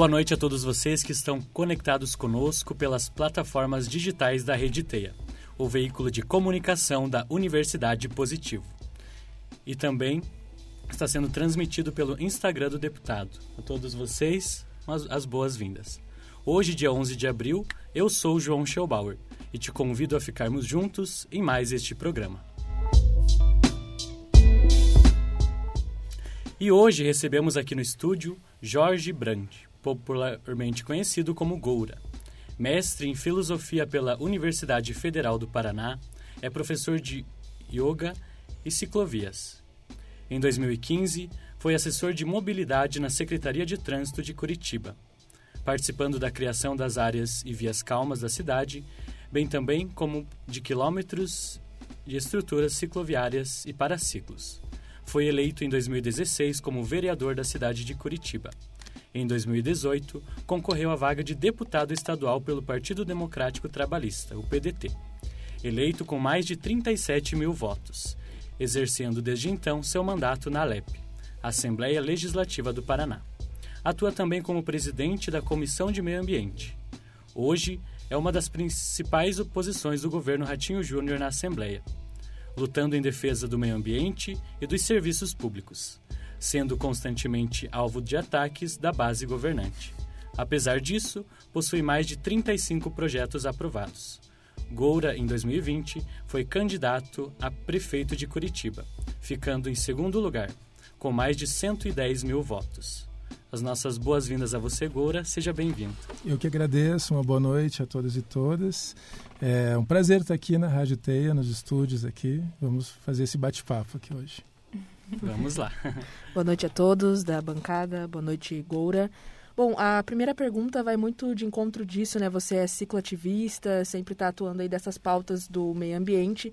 Boa noite a todos vocês que estão conectados conosco pelas plataformas digitais da Rede Teia, o veículo de comunicação da Universidade Positivo. E também está sendo transmitido pelo Instagram do deputado. A todos vocês, as boas-vindas. Hoje, dia 11 de abril, eu sou João Schelbauer e te convido a ficarmos juntos em mais este programa. E hoje recebemos aqui no estúdio Jorge Brandt, popularmente conhecido como Goura. Mestre em Filosofia pela Universidade Federal do Paraná, é professor de Yoga e Ciclovias. Em 2015, foi assessor de mobilidade na Secretaria de Trânsito de Curitiba, participando da criação das áreas e vias calmas da cidade, bem também como de quilômetros de estruturas cicloviárias e para ciclos. Foi eleito em 2016 como vereador da cidade de Curitiba. Em 2018, concorreu à vaga de deputado estadual pelo Partido Democrático Trabalhista, o PDT, eleito com mais de 37 mil votos, exercendo desde então seu mandato na Alep, Assembleia Legislativa do Paraná. Atua também como presidente da Comissão de Meio Ambiente. Hoje, é uma das principais oposições do governo Ratinho Júnior na Assembleia lutando em defesa do meio ambiente e dos serviços públicos, sendo constantemente alvo de ataques da base governante. Apesar disso, possui mais de 35 projetos aprovados. Goura, em 2020, foi candidato a prefeito de Curitiba, ficando em segundo lugar, com mais de 110 mil votos. As nossas boas-vindas a você, Goura. Seja bem-vindo. Eu que agradeço. Uma boa noite a todos e todas. É um prazer estar aqui na Rádio Teia, nos estúdios aqui. Vamos fazer esse bate-papo aqui hoje. Vamos lá. boa noite a todos da bancada. Boa noite, Goura. Bom, a primeira pergunta vai muito de encontro disso, né? Você é cicloativista, sempre está atuando aí dessas pautas do meio ambiente.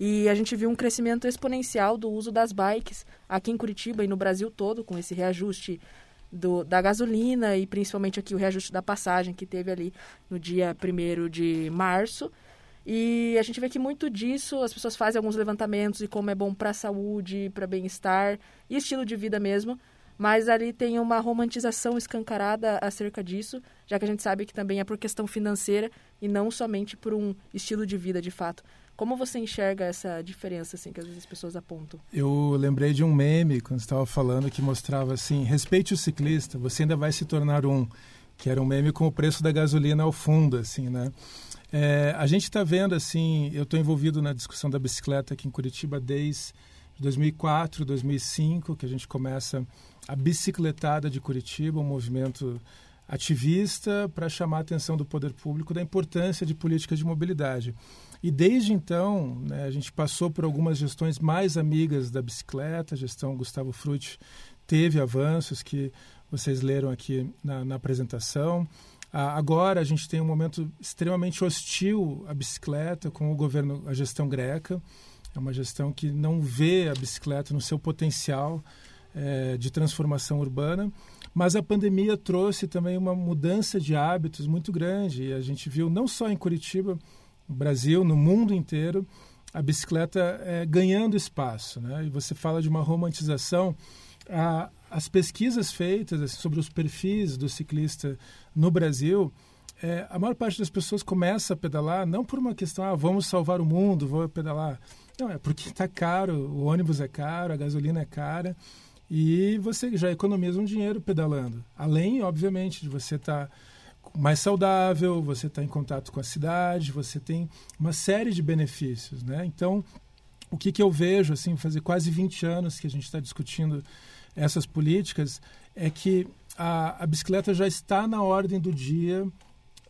E a gente viu um crescimento exponencial do uso das bikes aqui em Curitiba e no Brasil todo, com esse reajuste do, da gasolina e principalmente aqui o reajuste da passagem que teve ali no dia 1 de março. E a gente vê que muito disso as pessoas fazem alguns levantamentos de como é bom para a saúde, para bem-estar e estilo de vida mesmo. Mas ali tem uma romantização escancarada acerca disso, já que a gente sabe que também é por questão financeira e não somente por um estilo de vida de fato. Como você enxerga essa diferença assim que às vezes as pessoas apontam? Eu lembrei de um meme quando estava falando que mostrava assim: respeite o ciclista, você ainda vai se tornar um. Que era um meme com o preço da gasolina ao fundo, assim, né? É, a gente está vendo assim, eu estou envolvido na discussão da bicicleta aqui em Curitiba desde 2004, 2005, que a gente começa a bicicletada de Curitiba, um movimento ativista para chamar a atenção do poder público da importância de políticas de mobilidade. E desde então, né, a gente passou por algumas gestões mais amigas da bicicleta, a gestão Gustavo Frutti teve avanços que vocês leram aqui na, na apresentação. Ah, agora a gente tem um momento extremamente hostil à bicicleta com o governo, a gestão greca. É uma gestão que não vê a bicicleta no seu potencial é, de transformação urbana. Mas a pandemia trouxe também uma mudança de hábitos muito grande. E a gente viu não só em Curitiba, no Brasil, no mundo inteiro, a bicicleta é, ganhando espaço. Né? E você fala de uma romantização. A, as pesquisas feitas assim, sobre os perfis do ciclista no Brasil, é, a maior parte das pessoas começa a pedalar não por uma questão, ah, vamos salvar o mundo, vou pedalar. Não, é porque está caro, o ônibus é caro, a gasolina é cara e você já economiza um dinheiro pedalando. Além, obviamente, de você estar tá mais saudável, você está em contato com a cidade, você tem uma série de benefícios, né? Então, o que, que eu vejo, assim, fazer quase 20 anos que a gente está discutindo essas políticas, é que a, a bicicleta já está na ordem do dia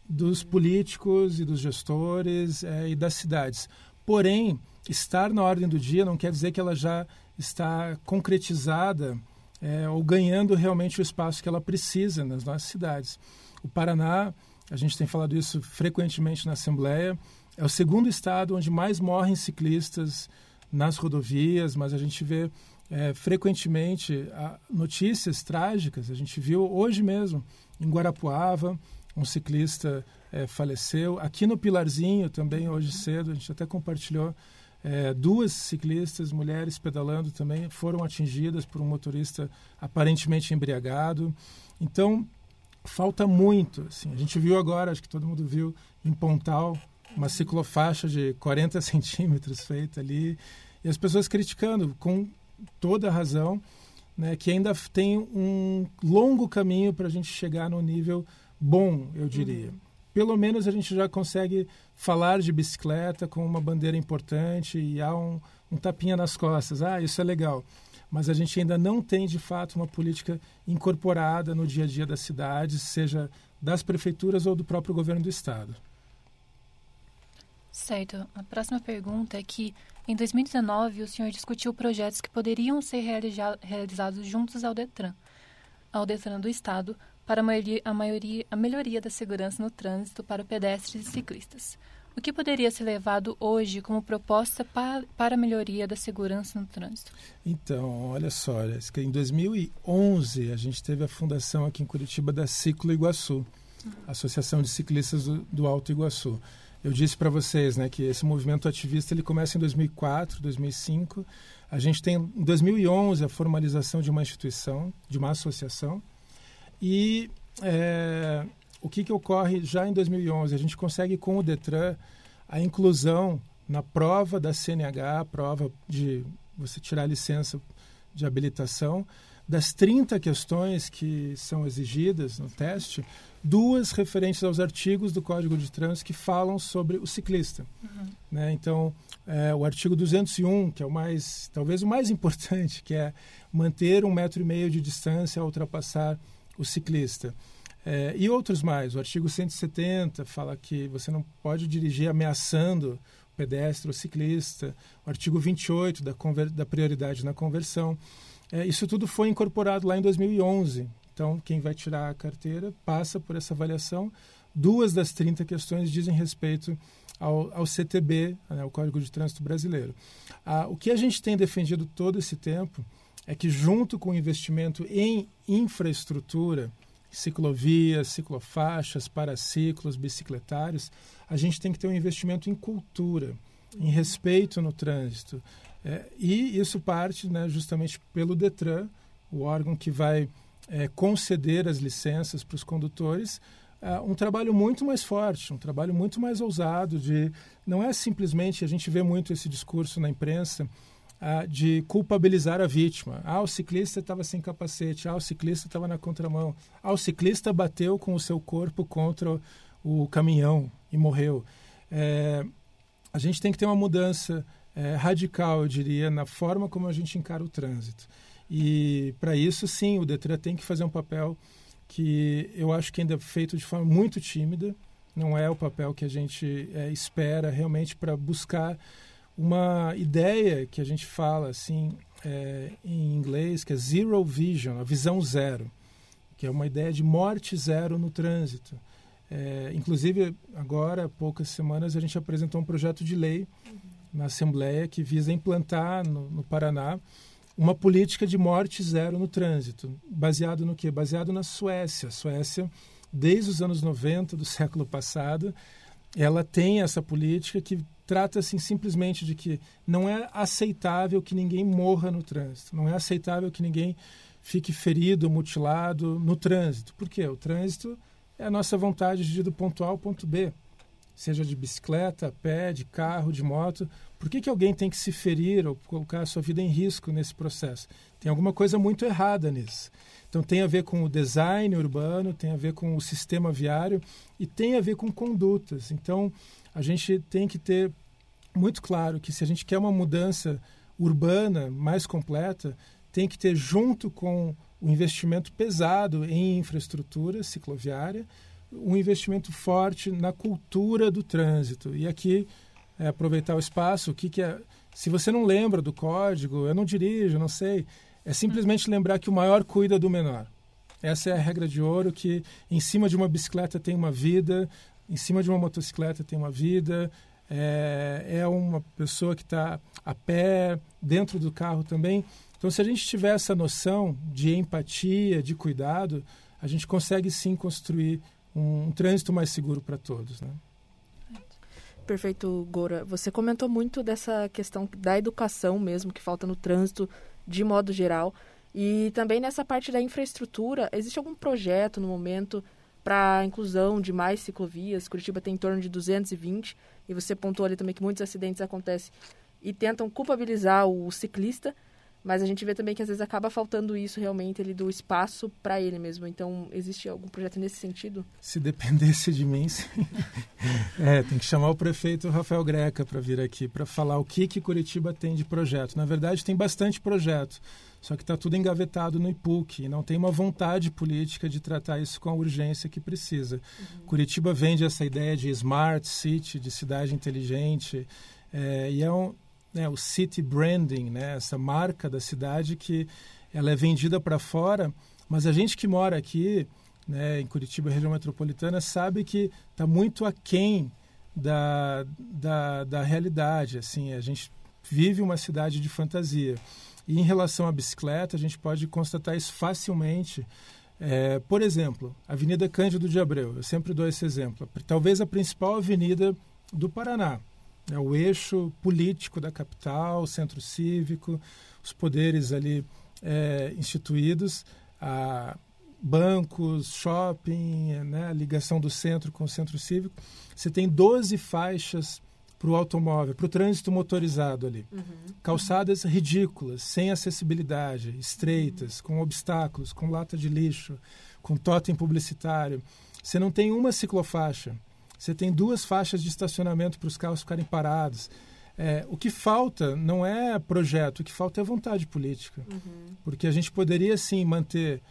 dos políticos e dos gestores é, e das cidades. Porém, estar na ordem do dia não quer dizer que ela já está concretizada é, ou ganhando realmente o espaço que ela precisa nas nossas cidades. O Paraná, a gente tem falado isso frequentemente na Assembleia, é o segundo estado onde mais morrem ciclistas nas rodovias, mas a gente vê é, frequentemente notícias trágicas. A gente viu hoje mesmo em Guarapuava, um ciclista é, faleceu. Aqui no Pilarzinho também, hoje cedo, a gente até compartilhou é, duas ciclistas, mulheres pedalando também, foram atingidas por um motorista aparentemente embriagado. Então, falta muito. Assim. A gente viu agora, acho que todo mundo viu, em Pontal, uma ciclofaixa de 40 centímetros feita ali, e as pessoas criticando com toda a razão, né, que ainda tem um longo caminho para a gente chegar no nível bom, eu diria. Uhum. Pelo menos a gente já consegue falar de bicicleta com uma bandeira importante e há um, um tapinha nas costas. Ah, isso é legal mas a gente ainda não tem de fato uma política incorporada no dia a dia das cidades, seja das prefeituras ou do próprio governo do estado. Certo. A próxima pergunta é que em 2019 o senhor discutiu projetos que poderiam ser realizados juntos ao Detran, ao Detran do estado, para a, maioria, a, maioria, a melhoria da segurança no trânsito para pedestres e ciclistas. O que poderia ser levado hoje como proposta para, para a melhoria da segurança no trânsito? Então, olha só, em 2011 a gente teve a fundação aqui em Curitiba da Ciclo Iguaçu, uhum. Associação de Ciclistas do, do Alto Iguaçu. Eu disse para vocês né, que esse movimento ativista ele começa em 2004, 2005. A gente tem em 2011 a formalização de uma instituição, de uma associação. E é, o que, que ocorre já em 2011? A gente consegue com o Detran a inclusão na prova da CNH, prova de você tirar a licença de habilitação, das 30 questões que são exigidas no teste, duas referentes aos artigos do Código de Trânsito que falam sobre o ciclista. Uhum. Né? Então, é, o artigo 201, que é o mais, talvez o mais importante, que é manter um metro e meio de distância ao ultrapassar o ciclista. É, e outros mais. O artigo 170 fala que você não pode dirigir ameaçando o pedestre ou ciclista. O artigo 28 da, da prioridade na conversão. É, isso tudo foi incorporado lá em 2011. Então, quem vai tirar a carteira passa por essa avaliação. Duas das 30 questões dizem respeito ao, ao CTB, né, o Código de Trânsito Brasileiro. Ah, o que a gente tem defendido todo esse tempo é que, junto com o investimento em infraestrutura, ciclovias, ciclofaixas, paraciclos, bicicletários, a gente tem que ter um investimento em cultura, em respeito no trânsito. É, e isso parte né, justamente pelo DETRAN, o órgão que vai é, conceder as licenças para os condutores, é, um trabalho muito mais forte, um trabalho muito mais ousado. De, não é simplesmente, a gente vê muito esse discurso na imprensa, ah, de culpabilizar a vítima. Ah, o ciclista estava sem capacete, ah, o ciclista estava na contramão, ah, o ciclista bateu com o seu corpo contra o caminhão e morreu. É, a gente tem que ter uma mudança é, radical, eu diria, na forma como a gente encara o trânsito. E para isso, sim, o Detran tem que fazer um papel que eu acho que ainda é feito de forma muito tímida, não é o papel que a gente é, espera realmente para buscar uma ideia que a gente fala assim é, em inglês, que é zero vision, a visão zero, que é uma ideia de morte zero no trânsito. É, inclusive, agora, há poucas semanas, a gente apresentou um projeto de lei na Assembleia que visa implantar no, no Paraná uma política de morte zero no trânsito. Baseado no quê? Baseado na Suécia. A Suécia, desde os anos 90 do século passado, ela tem essa política que trata-se simplesmente de que não é aceitável que ninguém morra no trânsito, não é aceitável que ninguém fique ferido, mutilado no trânsito. Por quê? O trânsito é a nossa vontade de ir do ponto A ao ponto B, seja de bicicleta, pé, de carro, de moto. Por que, que alguém tem que se ferir ou colocar a sua vida em risco nesse processo? Tem alguma coisa muito errada nisso. Então tem a ver com o design urbano, tem a ver com o sistema viário e tem a ver com condutas. Então a gente tem que ter muito claro que se a gente quer uma mudança urbana mais completa, tem que ter junto com o investimento pesado em infraestrutura cicloviária, um investimento forte na cultura do trânsito. E aqui é, aproveitar o espaço, o que, que é. Se você não lembra do código, eu não dirijo, não sei. É simplesmente lembrar que o maior cuida do menor. Essa é a regra de ouro que em cima de uma bicicleta tem uma vida, em cima de uma motocicleta tem uma vida, é, é uma pessoa que está a pé, dentro do carro também. Então, se a gente tiver essa noção de empatia, de cuidado, a gente consegue sim construir um, trânsito mais seguro para todos. Né? Perfeito, Gora. Você comentou muito dessa questão da educação mesmo, que falta no trânsito de modo geral. E também nessa parte da infraestrutura, existe algum projeto no momento para a inclusão de mais ciclovias. Curitiba tem em torno de 220 e você pontuou ali também que muitos acidentes acontecem e tentam culpabilizar o ciclista, mas a gente vê também que às vezes acaba faltando isso realmente ele do espaço para ele mesmo. Então, existe algum projeto nesse sentido? Se dependesse de mim, sim. é, tem que chamar o prefeito Rafael Greca para vir aqui para falar o que que Curitiba tem de projeto. Na verdade, tem bastante projeto, só que está tudo engavetado no IPUC e não tem uma vontade política de tratar isso com a urgência que precisa. Uhum. Curitiba vende essa ideia de smart city, de cidade inteligente, é, e é um né, o city branding, né, essa marca da cidade que ela é vendida para fora, mas a gente que mora aqui, né, em Curitiba, região metropolitana, sabe que está muito aquém da, da, da realidade. Assim, a gente vive uma cidade de fantasia. E em relação à bicicleta, a gente pode constatar isso facilmente. É, por exemplo, Avenida Cândido de Abreu, eu sempre dou esse exemplo. Talvez a principal avenida do Paraná é o eixo político da capital, o centro cívico, os poderes ali é, instituídos, bancos, shopping, né, a ligação do centro com o centro cívico. Você tem 12 faixas para o automóvel, para o trânsito motorizado ali. Uhum. Calçadas ridículas, sem acessibilidade, estreitas, uhum. com obstáculos, com lata de lixo, com totem publicitário. Você não tem uma ciclofaixa. Você tem duas faixas de estacionamento para os carros ficarem parados. É, o que falta não é projeto, o que falta é vontade política. Uhum. Porque a gente poderia, sim, manter,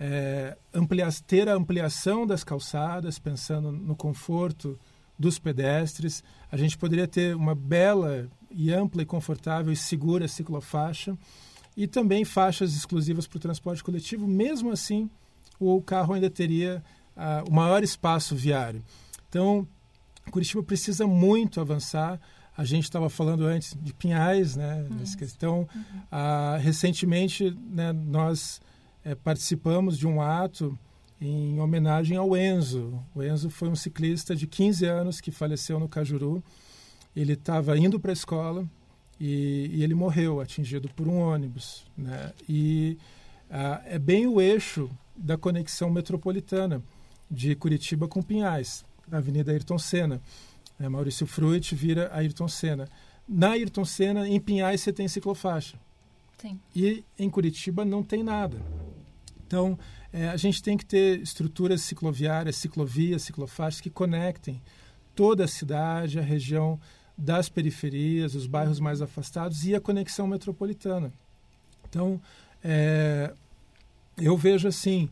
é, amplia ter a ampliação das calçadas, pensando no conforto dos pedestres. A gente poderia ter uma bela e ampla e confortável e segura ciclofaixa e também faixas exclusivas para o transporte coletivo. Mesmo assim, o carro ainda teria uh, o maior espaço viário. Então, Curitiba precisa muito avançar. A gente estava falando antes de Pinhais, né, nessa questão. Uhum. Ah, recentemente, né, nós é, participamos de um ato em homenagem ao Enzo. O Enzo foi um ciclista de 15 anos que faleceu no Cajuru. Ele estava indo para a escola e, e, ele morreu atingido por um ônibus. Né? E ah, é bem o eixo da conexão metropolitana de Curitiba com Pinhais na Avenida Ayrton Senna. É, Maurício Fruit vira Ayrton Senna. Na Ayrton Senna, em Pinhais, você tem ciclofaixa. Sim. E em Curitiba não tem nada. Então, é, a gente tem que ter estruturas cicloviárias, ciclovias, ciclofaixas que conectem toda a cidade, a região das periferias, os bairros mais afastados e a conexão metropolitana. Então, é, eu vejo assim,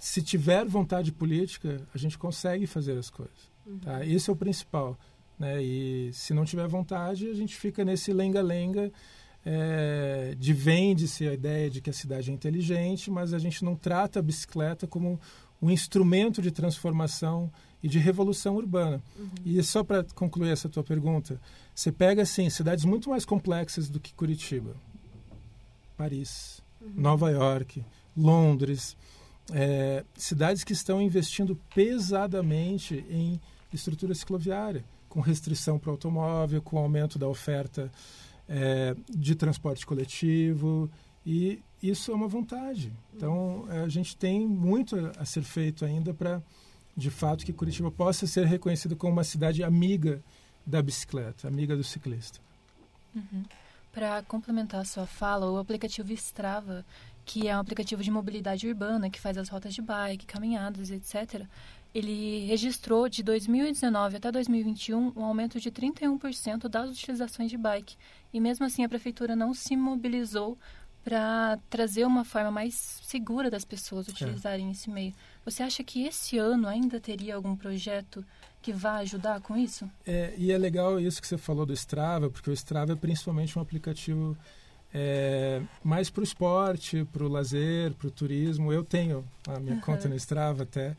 se tiver vontade política, a gente consegue fazer as coisas. Uhum. Tá? Esse é o principal. Né? E se não tiver vontade, a gente fica nesse lenga-lenga é, de vende-se a ideia de que a cidade é inteligente, mas a gente não trata a bicicleta como um instrumento de transformação e de revolução urbana. Uhum. E só para concluir essa tua pergunta, você pega assim cidades muito mais complexas do que Curitiba, Paris, uhum. Nova York, Londres, é, cidades que estão investindo pesadamente em estrutura cicloviária, com restrição para o automóvel, com aumento da oferta é, de transporte coletivo, e isso é uma vontade. Então, a gente tem muito a ser feito ainda para, de fato, que Curitiba possa ser reconhecida como uma cidade amiga da bicicleta, amiga do ciclista. Uhum. Para complementar a sua fala, o aplicativo Strava que é um aplicativo de mobilidade urbana que faz as rotas de bike, caminhadas, etc. Ele registrou de 2019 até 2021 um aumento de 31% das utilizações de bike. E mesmo assim a prefeitura não se mobilizou para trazer uma forma mais segura das pessoas utilizarem é. esse meio. Você acha que esse ano ainda teria algum projeto que vá ajudar com isso? É, e é legal isso que você falou do Strava, porque o Strava é principalmente um aplicativo é, mais para o esporte, para o lazer, para o turismo. Eu tenho a minha uhum. conta no Strava até.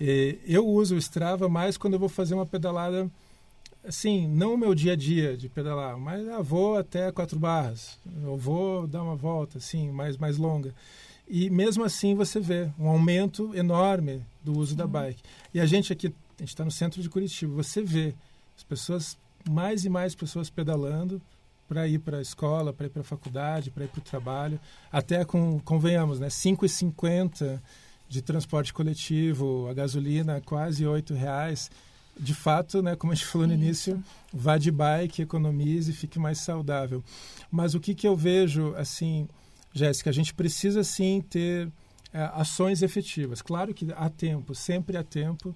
E eu uso o Strava mais quando eu vou fazer uma pedalada, assim, não o meu dia a dia de pedalar, mas ah, vou até quatro barras, eu vou dar uma volta, assim, mais, mais longa. E mesmo assim você vê um aumento enorme do uso uhum. da bike. E a gente aqui, a gente está no centro de Curitiba, você vê as pessoas, mais e mais pessoas pedalando, para ir para a escola, para ir para a faculdade, para ir para o trabalho. Até com, convenhamos, né, 5,50 de transporte coletivo, a gasolina quase oito reais. De fato, né, como a gente falou no Isso. início, vá de bike, economize, fique mais saudável. Mas o que, que eu vejo, assim, Jéssica, a gente precisa sim ter é, ações efetivas. Claro que há tempo, sempre há tempo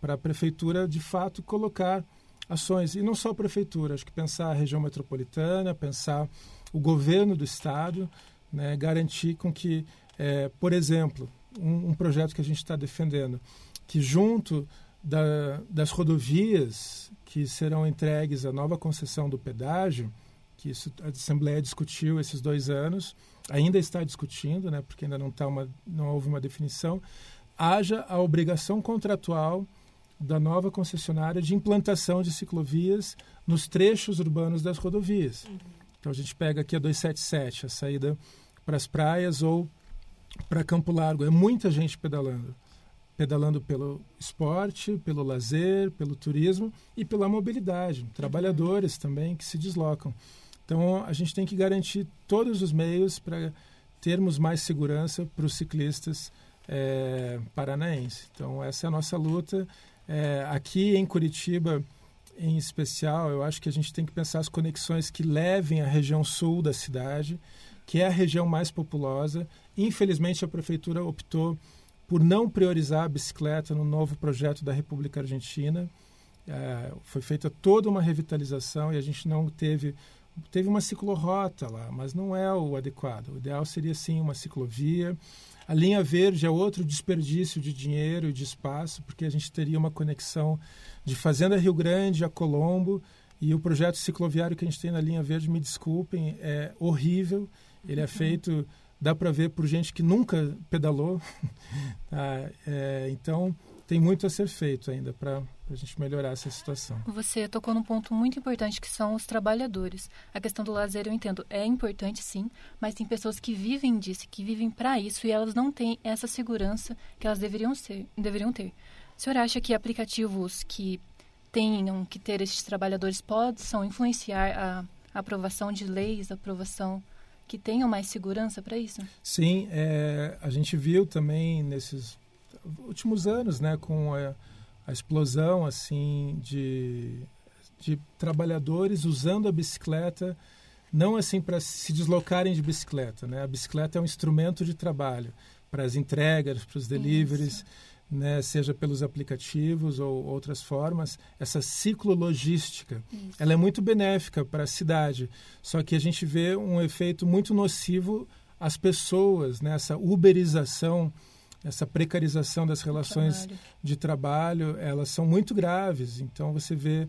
para a prefeitura de fato colocar ações e não só a prefeitura, acho que pensar a região metropolitana, pensar o governo do estado, né, garantir com que, é, por exemplo, um, um, projeto que a gente está defendendo, que junto da, das rodovias que serão entregues à nova concessão do pedágio, que isso, a Assembleia discutiu esses dois anos, ainda está discutindo, né, porque ainda não, tá uma, não houve uma definição, haja a obrigação contratual da nova concessionária de implantação de ciclovias nos trechos urbanos das rodovias. Uhum. Então a gente pega aqui a 277, a saída para as praias ou para Campo Largo. É muita gente pedalando. Pedalando pelo esporte, pelo lazer, pelo turismo e pela mobilidade. Trabalhadores também que se deslocam. Então a gente tem que garantir todos os meios para termos mais segurança para os ciclistas é, paranaenses. Então essa é a nossa luta. É, aqui em Curitiba, em especial, eu acho que a gente tem que pensar as conexões que levem à região sul da cidade, que é a região mais populosa. Infelizmente, a prefeitura optou por não priorizar a bicicleta no novo projeto da República Argentina. É, foi feita toda uma revitalização e a gente não teve teve uma ciclorrota lá, mas não é o adequado. O ideal seria sim uma ciclovia. A linha verde é outro desperdício de dinheiro e de espaço, porque a gente teria uma conexão de Fazenda Rio Grande a Colombo e o projeto cicloviário que a gente tem na linha verde, me desculpem, é horrível. Ele é uhum. feito, dá para ver por gente que nunca pedalou. tá? é, então, tem muito a ser feito ainda para a gente melhorar essa situação. Você tocou num ponto muito importante que são os trabalhadores. A questão do lazer, eu entendo, é importante sim, mas tem pessoas que vivem disso, que vivem para isso e elas não têm essa segurança que elas deveriam, ser, deveriam ter. O senhor acha que aplicativos que tenham que ter esses trabalhadores possam influenciar a, aprovação de leis, a aprovação que tenham mais segurança para isso? Sim, é, a gente viu também nesses últimos anos, né, com a, a explosão assim de, de trabalhadores usando a bicicleta não assim para se deslocarem de bicicleta, né? A bicicleta é um instrumento de trabalho para as entregas, para os deliveries, né? seja pelos aplicativos ou outras formas. Essa ciclologística, Isso. ela é muito benéfica para a cidade, só que a gente vê um efeito muito nocivo às pessoas, né? Essa uberização essa precarização das relações trabalho. de trabalho, elas são muito graves. Então você vê,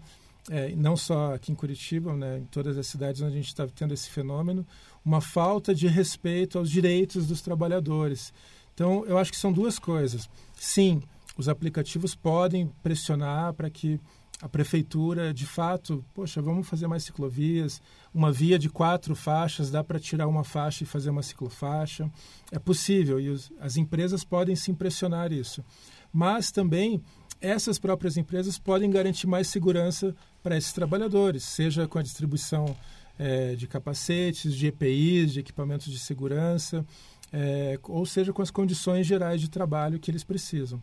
é, não só aqui em Curitiba, né, em todas as cidades onde a gente está tendo esse fenômeno, uma falta de respeito aos direitos dos trabalhadores. Então eu acho que são duas coisas. Sim, os aplicativos podem pressionar para que a prefeitura, de fato, poxa, vamos fazer mais ciclovias, uma via de quatro faixas, dá para tirar uma faixa e fazer uma ciclofaixa. É possível e os, as empresas podem se impressionar isso. Mas também essas próprias empresas podem garantir mais segurança para esses trabalhadores, seja com a distribuição é, de capacetes, de EPIs, de equipamentos de segurança, é, ou seja com as condições gerais de trabalho que eles precisam.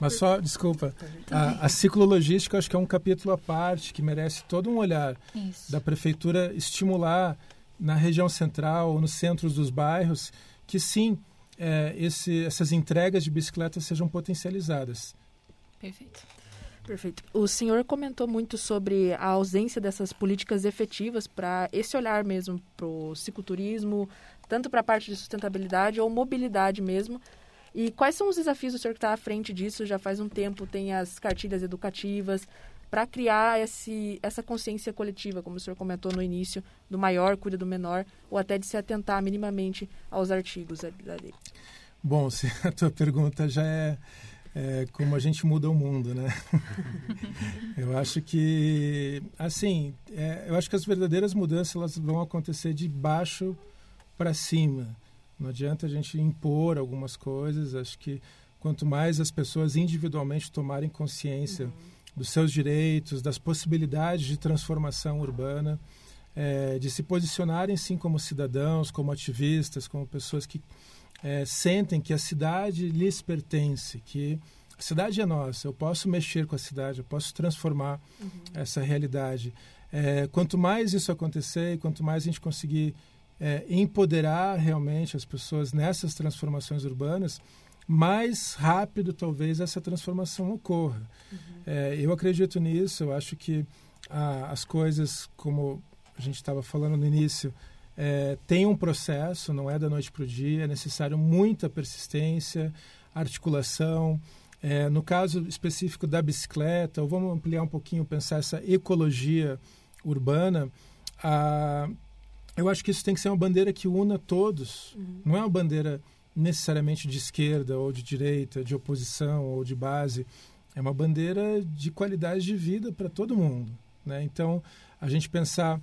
Mas só, desculpa, a, a ciclologística acho que é um capítulo à parte que merece todo um olhar Isso. da prefeitura estimular na região central ou nos centros dos bairros que sim, é, esse, essas entregas de bicicletas sejam potencializadas. Perfeito. Perfeito. O senhor comentou muito sobre a ausência dessas políticas efetivas para esse olhar mesmo para o cicloturismo, tanto para a parte de sustentabilidade ou mobilidade mesmo, e quais são os desafios do senhor que está à frente disso? Já faz um tempo, tem as cartilhas educativas, para criar esse, essa consciência coletiva, como o senhor comentou no início, do maior cuida do menor, ou até de se atentar minimamente aos artigos da lei. Bom, a tua pergunta já é, é como a gente muda o mundo, né? eu acho que, assim, é, eu acho que as verdadeiras mudanças elas vão acontecer de baixo para cima. Não adianta a gente impor algumas coisas. Acho que quanto mais as pessoas individualmente tomarem consciência uhum. dos seus direitos, das possibilidades de transformação urbana, é, de se posicionarem sim como cidadãos, como ativistas, como pessoas que é, sentem que a cidade lhes pertence, que a cidade é nossa, eu posso mexer com a cidade, eu posso transformar uhum. essa realidade. É, quanto mais isso acontecer, quanto mais a gente conseguir é, empoderar realmente as pessoas nessas transformações urbanas, mais rápido talvez essa transformação ocorra. Uhum. É, eu acredito nisso, eu acho que as coisas, como a gente estava falando no início, é, tem um processo, não é da noite para o dia, é necessário muita persistência, articulação. É, no caso específico da bicicleta, ou vamos ampliar um pouquinho, pensar essa ecologia urbana, eu acho que isso tem que ser uma bandeira que una todos, uhum. não é uma bandeira necessariamente de esquerda ou de direita, de oposição ou de base. É uma bandeira de qualidade de vida para todo mundo. Né? Então, a gente pensar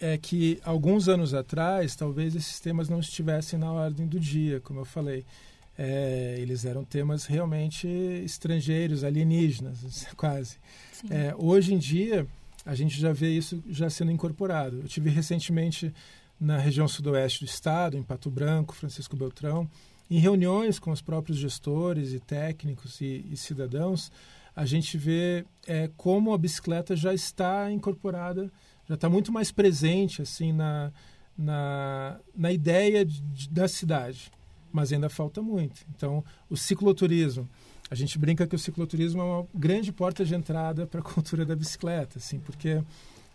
é que alguns anos atrás, talvez esses temas não estivessem na ordem do dia, como eu falei. É, eles eram temas realmente estrangeiros, alienígenas, quase. É, hoje em dia, a gente já vê isso já sendo incorporado. Eu tive recentemente na região sudoeste do estado, em Pato Branco, Francisco Beltrão, em reuniões com os próprios gestores e técnicos e, e cidadãos, a gente vê é, como a bicicleta já está incorporada, já está muito mais presente assim na, na, na ideia de, da cidade, mas ainda falta muito. Então, o cicloturismo, a gente brinca que o cicloturismo é uma grande porta de entrada para a cultura da bicicleta, assim, porque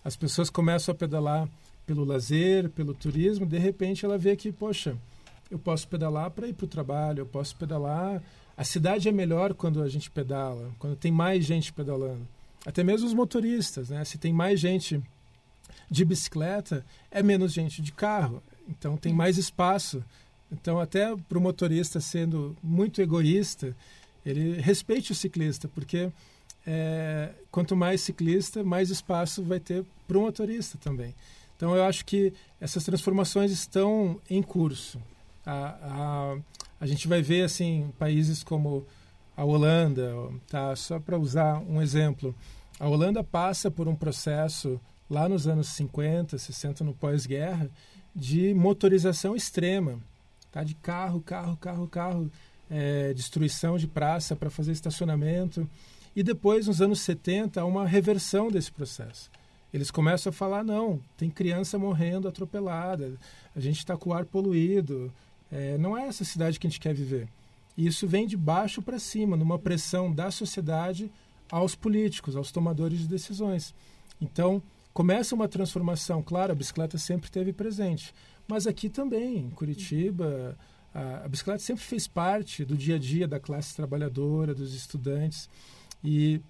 as pessoas começam a pedalar pelo lazer, pelo turismo, de repente ela vê que, poxa, eu posso pedalar para ir para o trabalho, eu posso pedalar. A cidade é melhor quando a gente pedala, quando tem mais gente pedalando. Até mesmo os motoristas, né? Se tem mais gente de bicicleta, é menos gente de carro. Então tem mais espaço. Então até para o motorista sendo muito egoísta, ele respeite o ciclista, porque é, quanto mais ciclista, mais espaço vai ter para o motorista também. Então eu acho que essas transformações estão em curso. A, a, a gente vai ver assim países como a Holanda, tá? Só para usar um exemplo, a Holanda passa por um processo lá nos anos 50, 60, no pós-guerra, de motorização extrema, tá? De carro, carro, carro, carro, é, destruição de praça para fazer estacionamento. E depois, nos anos 70, há uma reversão desse processo. Eles começam a falar: não, tem criança morrendo atropelada, a gente está com o ar poluído, é, não é essa cidade que a gente quer viver. E isso vem de baixo para cima, numa pressão da sociedade aos políticos, aos tomadores de decisões. Então, começa uma transformação. Claro, a bicicleta sempre esteve presente, mas aqui também, em Curitiba, a, bicicleta sempre fez parte do dia a dia da classe trabalhadora, dos estudantes, e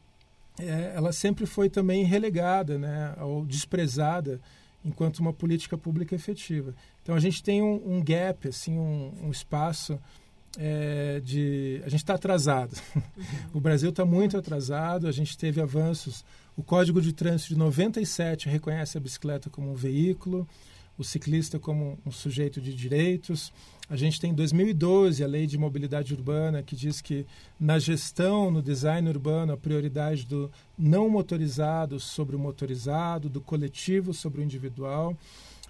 é, ela sempre foi também relegada, né, ou desprezada enquanto uma política pública efetiva. Então a gente tem um, um gap, assim, um, um espaço é, de. A gente está atrasado. O Brasil está muito atrasado, a gente teve avanços. O Código de Trânsito de 97 reconhece a bicicleta como um veículo, o ciclista como um sujeito de direitos. A gente tem em 2012 a Lei de Mobilidade Urbana, que diz que na gestão, no design urbano, a prioridade do não motorizado sobre o motorizado, do coletivo sobre o individual.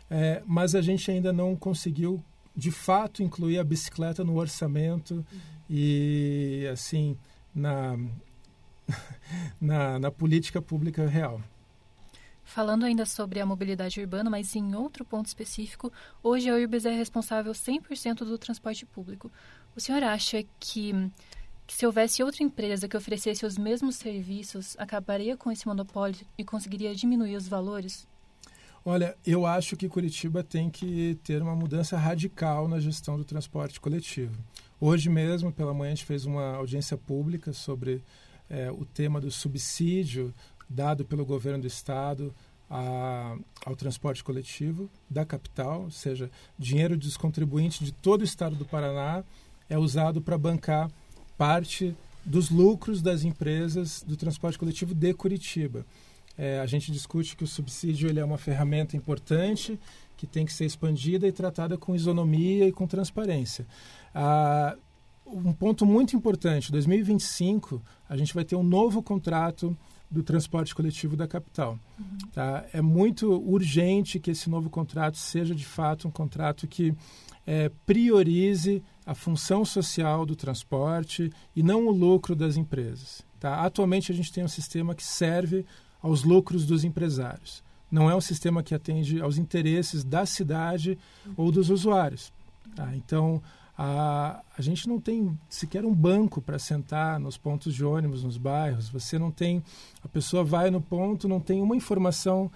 É, mas a gente ainda não conseguiu, de fato, incluir a bicicleta no orçamento uhum. e, assim, na, na, na política pública real. Falando ainda sobre a mobilidade urbana, mas em outro ponto específico, hoje a Urbis é responsável 100% do transporte público. O senhor acha que, que, se houvesse outra empresa que oferecesse os mesmos serviços, acabaria com esse monopólio e conseguiria diminuir os valores? Olha, eu acho que Curitiba tem que ter uma mudança radical na gestão do transporte coletivo. Hoje mesmo, pela manhã, a gente fez uma audiência pública sobre é, o tema do subsídio dado pelo governo do estado a, ao transporte coletivo da capital, ou seja, dinheiro dos contribuintes de todo o estado do Paraná é usado para bancar parte dos lucros das empresas do transporte coletivo de Curitiba. É, a gente discute que o subsídio ele é uma ferramenta importante que tem que ser expandida e tratada com isonomia e com transparência. Ah, um ponto muito importante, 2025 a gente vai ter um novo contrato do transporte coletivo da capital. Uhum. Tá? É muito urgente que esse novo contrato seja de fato um contrato que é, priorize a função social do transporte e não o lucro das empresas. Tá? Atualmente a gente tem um sistema que serve aos lucros dos empresários. Não é um sistema que atende aos interesses da cidade ou dos usuários. Tá? Então, a, a gente não tem sequer um banco para sentar nos pontos de ônibus, nos bairros. Você não tem. A pessoa vai no ponto, não tem uma informação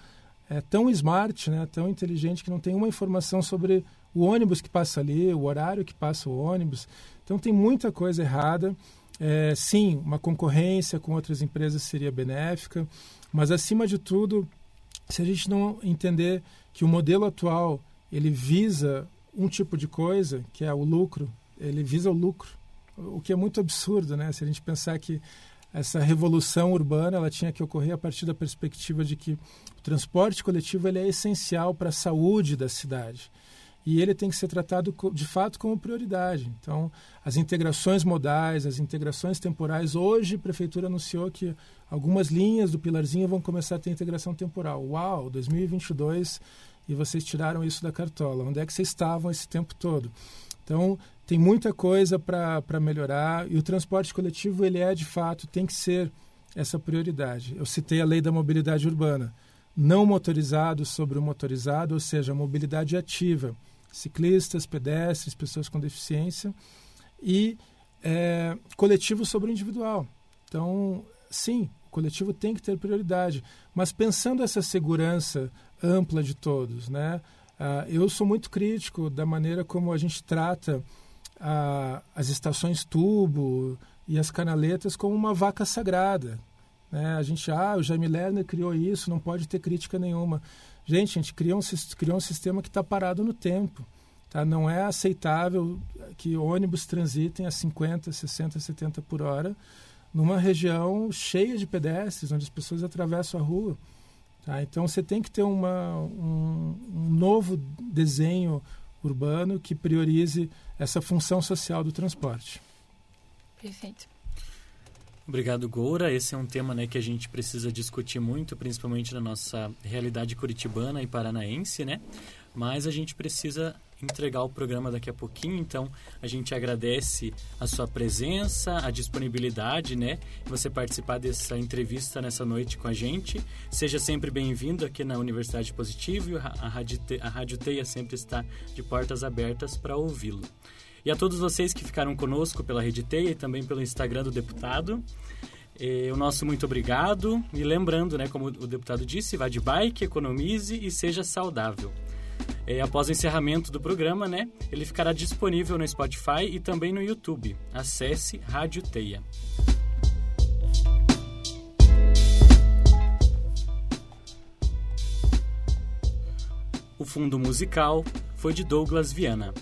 é, tão smart, né, tão inteligente, que não tem uma informação sobre o ônibus que passa ali, o horário que passa o ônibus. Então, tem muita coisa errada. É, sim, uma concorrência com outras empresas seria benéfica, mas acima de tudo, se a gente não entender que o modelo atual ele visa um tipo de coisa, que é o lucro, ele visa o lucro, o que é muito absurdo, né? Se a gente pensar que essa revolução urbana ela tinha que ocorrer a partir da perspectiva de que o transporte coletivo ele é essencial para a saúde da cidade e ele tem que ser tratado de fato como prioridade. Então, as integrações modais, as integrações temporais, hoje a prefeitura anunciou que algumas linhas do Pilarzinho vão começar a ter integração temporal. Uau, 2022 e vocês tiraram isso da cartola. Onde é que vocês estavam esse tempo todo? Então, tem muita coisa para melhorar e o transporte coletivo ele é de fato tem que ser essa prioridade. Eu citei a lei da mobilidade urbana, não motorizado sobre o motorizado, ou seja, mobilidade ativa ciclistas, pedestres, pessoas com deficiência e é, coletivo sobre o individual. Então, sim, coletivo tem que ter prioridade, mas pensando essa segurança ampla de todos, né? Uh, eu sou muito crítico da maneira como a gente trata uh, as estações tubo e as canaletas como uma vaca sagrada. Né? A gente, ah, o Jaime Lerner criou isso, não pode ter crítica nenhuma. Gente, a gente criou um, criou um sistema que está parado no tempo. Tá? Não é aceitável que ônibus transitem a 50, 60, 70 por hora numa região cheia de pedestres, onde as pessoas atravessam a rua. Tá? Então você tem que ter uma, um, um novo desenho urbano que priorize essa função social do transporte. Perfeito. Obrigado, Goura. Esse é um tema né, que a gente precisa discutir muito, principalmente na nossa realidade curitibana e paranaense, né? Mas a gente precisa entregar o programa daqui a pouquinho, então a gente agradece a sua presença, a disponibilidade, né? Você participar dessa entrevista nessa noite com a gente. Seja sempre bem-vindo aqui na Universidade Positivo. A Rádio, a Rádio Teia sempre está de portas abertas para ouvi-lo. E a todos vocês que ficaram conosco pela Rede Teia e também pelo Instagram do deputado. Eh, o nosso muito obrigado. E lembrando, né, como o deputado disse, vá de bike, economize e seja saudável. Eh, após o encerramento do programa, né, ele ficará disponível no Spotify e também no YouTube. Acesse Rádio Teia. O fundo musical foi de Douglas Viana.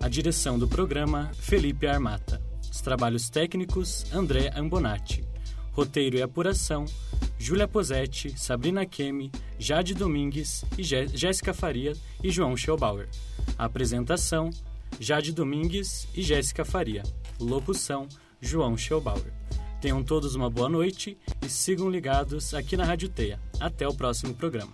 A direção do programa, Felipe Armata. Os trabalhos técnicos, André Ambonati. Roteiro e apuração, Júlia Posetti, Sabrina Kemi, Jade Domingues e Jéssica Faria e João Schellbauer. apresentação, Jade Domingues e Jéssica Faria. Locução, João Schellbauer. Tenham todos uma boa noite e sigam ligados aqui na Rádio Teia. Até o próximo programa.